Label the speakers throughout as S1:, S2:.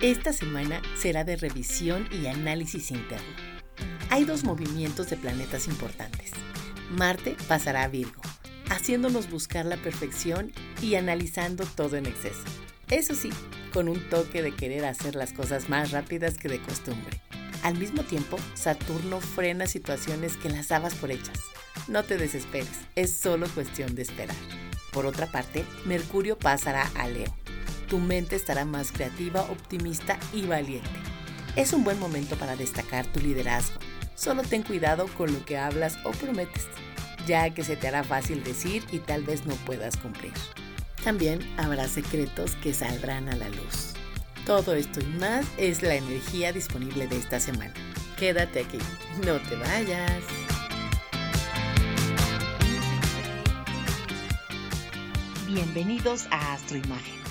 S1: Esta semana será de revisión y análisis interno. Hay dos movimientos de planetas importantes. Marte pasará a Virgo, haciéndonos buscar la perfección y analizando todo en exceso. Eso sí, con un toque de querer hacer las cosas más rápidas que de costumbre. Al mismo tiempo, Saturno frena situaciones que las dabas por hechas. No te desesperes, es solo cuestión de esperar. Por otra parte, Mercurio pasará a Leo. Tu mente estará más creativa, optimista y valiente. Es un buen momento para destacar tu liderazgo. Solo ten cuidado con lo que hablas o prometes, ya que se te hará fácil decir y tal vez no puedas cumplir. También habrá secretos que saldrán a la luz. Todo esto y más es la energía disponible de esta semana. Quédate aquí, no te vayas. Bienvenidos a Astroimagen.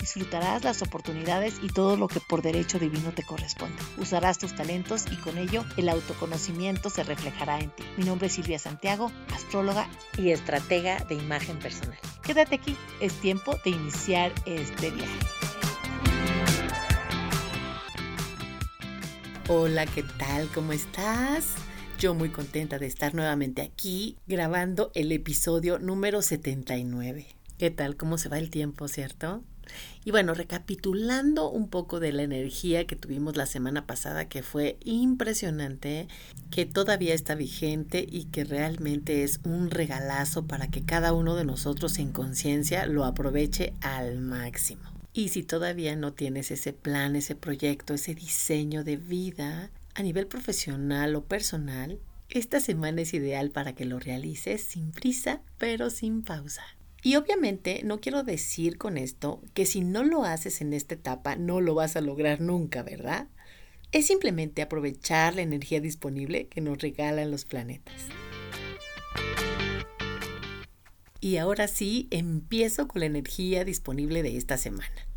S1: Disfrutarás las oportunidades y todo lo que por derecho divino te corresponde. Usarás tus talentos y con ello el autoconocimiento se reflejará en ti. Mi nombre es Silvia Santiago, astróloga y estratega de imagen personal. Quédate aquí, es tiempo de iniciar este viaje. Hola, ¿qué tal? ¿Cómo estás? Yo muy contenta de estar nuevamente aquí grabando el episodio número 79. ¿Qué tal? ¿Cómo se va el tiempo, cierto? Y bueno, recapitulando un poco de la energía que tuvimos la semana pasada, que fue impresionante, que todavía está vigente y que realmente es un regalazo para que cada uno de nosotros en conciencia lo aproveche al máximo. Y si todavía no tienes ese plan, ese proyecto, ese diseño de vida a nivel profesional o personal, esta semana es ideal para que lo realices sin prisa, pero sin pausa. Y obviamente no quiero decir con esto que si no lo haces en esta etapa no lo vas a lograr nunca, ¿verdad? Es simplemente aprovechar la energía disponible que nos regalan los planetas. Y ahora sí, empiezo con la energía disponible de esta semana.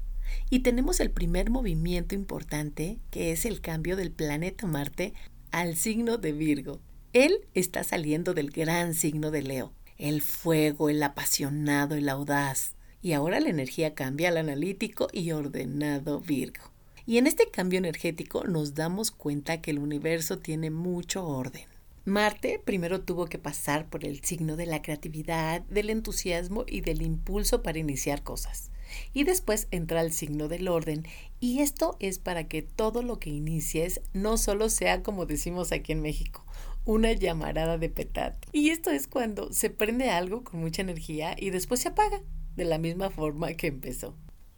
S1: Y tenemos el primer movimiento importante, que es el cambio del planeta Marte al signo de Virgo. Él está saliendo del gran signo de Leo el fuego, el apasionado, el audaz. Y ahora la energía cambia al analítico y ordenado Virgo. Y en este cambio energético nos damos cuenta que el universo tiene mucho orden. Marte primero tuvo que pasar por el signo de la creatividad, del entusiasmo y del impulso para iniciar cosas. Y después entra el signo del orden. Y esto es para que todo lo que inicies no solo sea como decimos aquí en México, una llamarada de petate. Y esto es cuando se prende algo con mucha energía y después se apaga, de la misma forma que empezó.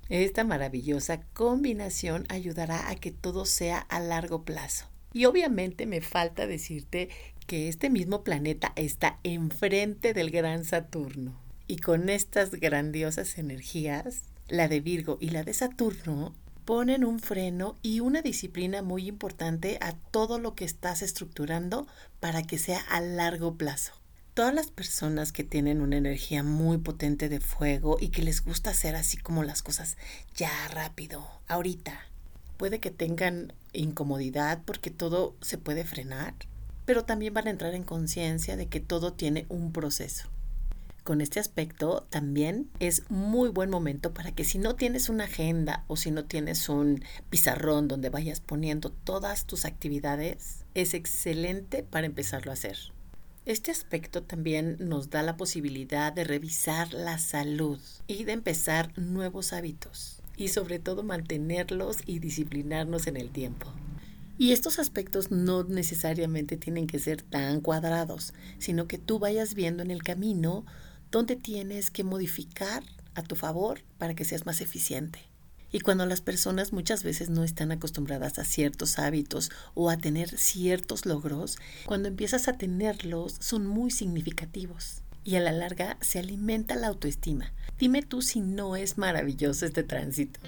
S1: Esta maravillosa combinación ayudará a que todo sea a largo plazo. Y obviamente me falta decirte que este mismo planeta está enfrente del gran Saturno. Y con estas grandiosas energías, la de Virgo y la de Saturno, ponen un freno y una disciplina muy importante a todo lo que estás estructurando para que sea a largo plazo. Todas las personas que tienen una energía muy potente de fuego y que les gusta hacer así como las cosas ya rápido, ahorita, puede que tengan incomodidad porque todo se puede frenar, pero también van a entrar en conciencia de que todo tiene un proceso con este aspecto también es muy buen momento para que si no tienes una agenda o si no tienes un pizarrón donde vayas poniendo todas tus actividades, es excelente para empezarlo a hacer. Este aspecto también nos da la posibilidad de revisar la salud y de empezar nuevos hábitos y sobre todo mantenerlos y disciplinarnos en el tiempo. Y estos aspectos no necesariamente tienen que ser tan cuadrados, sino que tú vayas viendo en el camino dónde tienes que modificar a tu favor para que seas más eficiente. Y cuando las personas muchas veces no están acostumbradas a ciertos hábitos o a tener ciertos logros, cuando empiezas a tenerlos son muy significativos y a la larga se alimenta la autoestima. Dime tú si no es maravilloso este tránsito.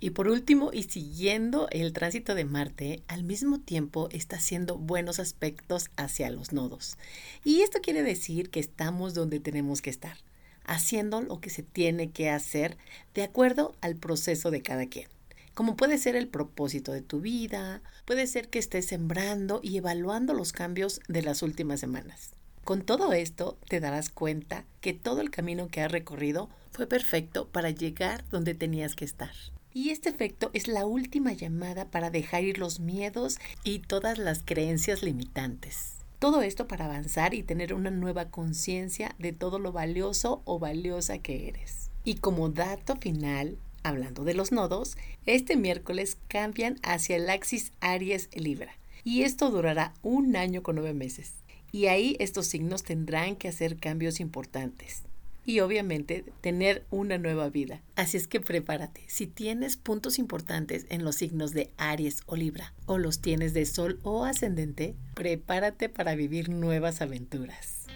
S1: Y por último, y siguiendo el tránsito de Marte, al mismo tiempo está haciendo buenos aspectos hacia los nodos. Y esto quiere decir que estamos donde tenemos que estar, haciendo lo que se tiene que hacer de acuerdo al proceso de cada quien. Como puede ser el propósito de tu vida, puede ser que estés sembrando y evaluando los cambios de las últimas semanas. Con todo esto te darás cuenta que todo el camino que has recorrido fue perfecto para llegar donde tenías que estar. Y este efecto es la última llamada para dejar ir los miedos y todas las creencias limitantes. Todo esto para avanzar y tener una nueva conciencia de todo lo valioso o valiosa que eres. Y como dato final, hablando de los nodos, este miércoles cambian hacia el axis Aries Libra. Y esto durará un año con nueve meses. Y ahí estos signos tendrán que hacer cambios importantes y obviamente tener una nueva vida. Así es que prepárate. Si tienes puntos importantes en los signos de Aries o Libra o los tienes de Sol o Ascendente, prepárate para vivir nuevas aventuras.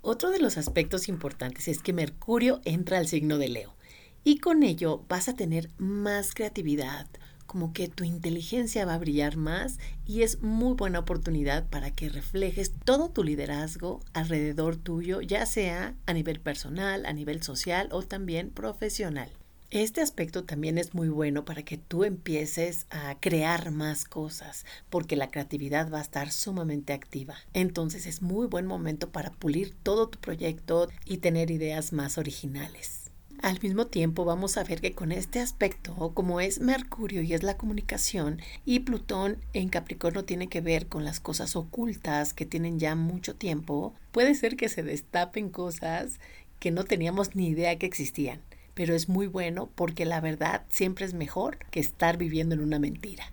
S1: Otro de los aspectos importantes es que Mercurio entra al signo de Leo y con ello vas a tener más creatividad, como que tu inteligencia va a brillar más y es muy buena oportunidad para que reflejes todo tu liderazgo alrededor tuyo, ya sea a nivel personal, a nivel social o también profesional. Este aspecto también es muy bueno para que tú empieces a crear más cosas, porque la creatividad va a estar sumamente activa. Entonces es muy buen momento para pulir todo tu proyecto y tener ideas más originales. Al mismo tiempo vamos a ver que con este aspecto, como es Mercurio y es la comunicación, y Plutón en Capricornio tiene que ver con las cosas ocultas que tienen ya mucho tiempo, puede ser que se destapen cosas que no teníamos ni idea que existían. Pero es muy bueno porque la verdad siempre es mejor que estar viviendo en una mentira.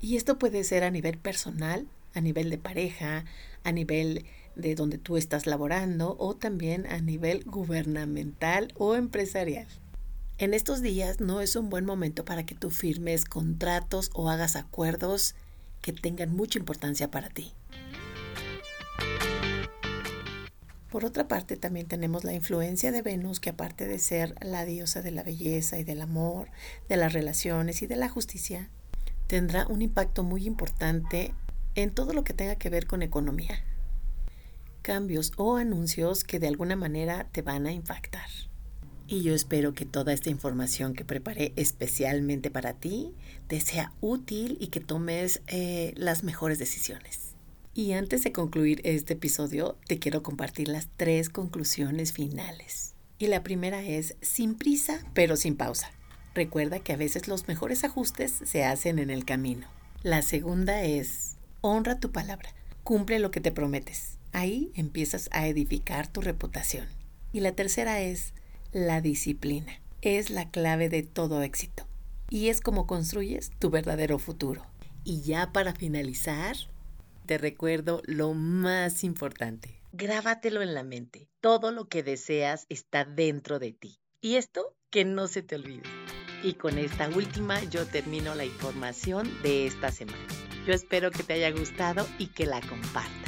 S1: Y esto puede ser a nivel personal, a nivel de pareja, a nivel de donde tú estás laborando o también a nivel gubernamental o empresarial. En estos días no es un buen momento para que tú firmes contratos o hagas acuerdos que tengan mucha importancia para ti. Por otra parte, también tenemos la influencia de Venus, que aparte de ser la diosa de la belleza y del amor, de las relaciones y de la justicia, tendrá un impacto muy importante en todo lo que tenga que ver con economía cambios o anuncios que de alguna manera te van a impactar. Y yo espero que toda esta información que preparé especialmente para ti te sea útil y que tomes eh, las mejores decisiones. Y antes de concluir este episodio, te quiero compartir las tres conclusiones finales. Y la primera es, sin prisa, pero sin pausa. Recuerda que a veces los mejores ajustes se hacen en el camino. La segunda es, honra tu palabra, cumple lo que te prometes. Ahí empiezas a edificar tu reputación. Y la tercera es la disciplina. Es la clave de todo éxito. Y es como construyes tu verdadero futuro. Y ya para finalizar, te recuerdo lo más importante. Grábatelo en la mente. Todo lo que deseas está dentro de ti. Y esto que no se te olvide. Y con esta última yo termino la información de esta semana. Yo espero que te haya gustado y que la compartas.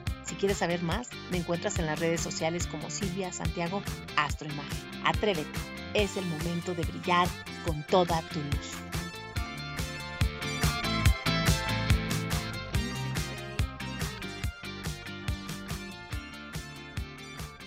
S1: Si quieres saber más, me encuentras en las redes sociales como Silvia Santiago Astroimagen. Atrévete, es el momento de brillar con toda tu luz.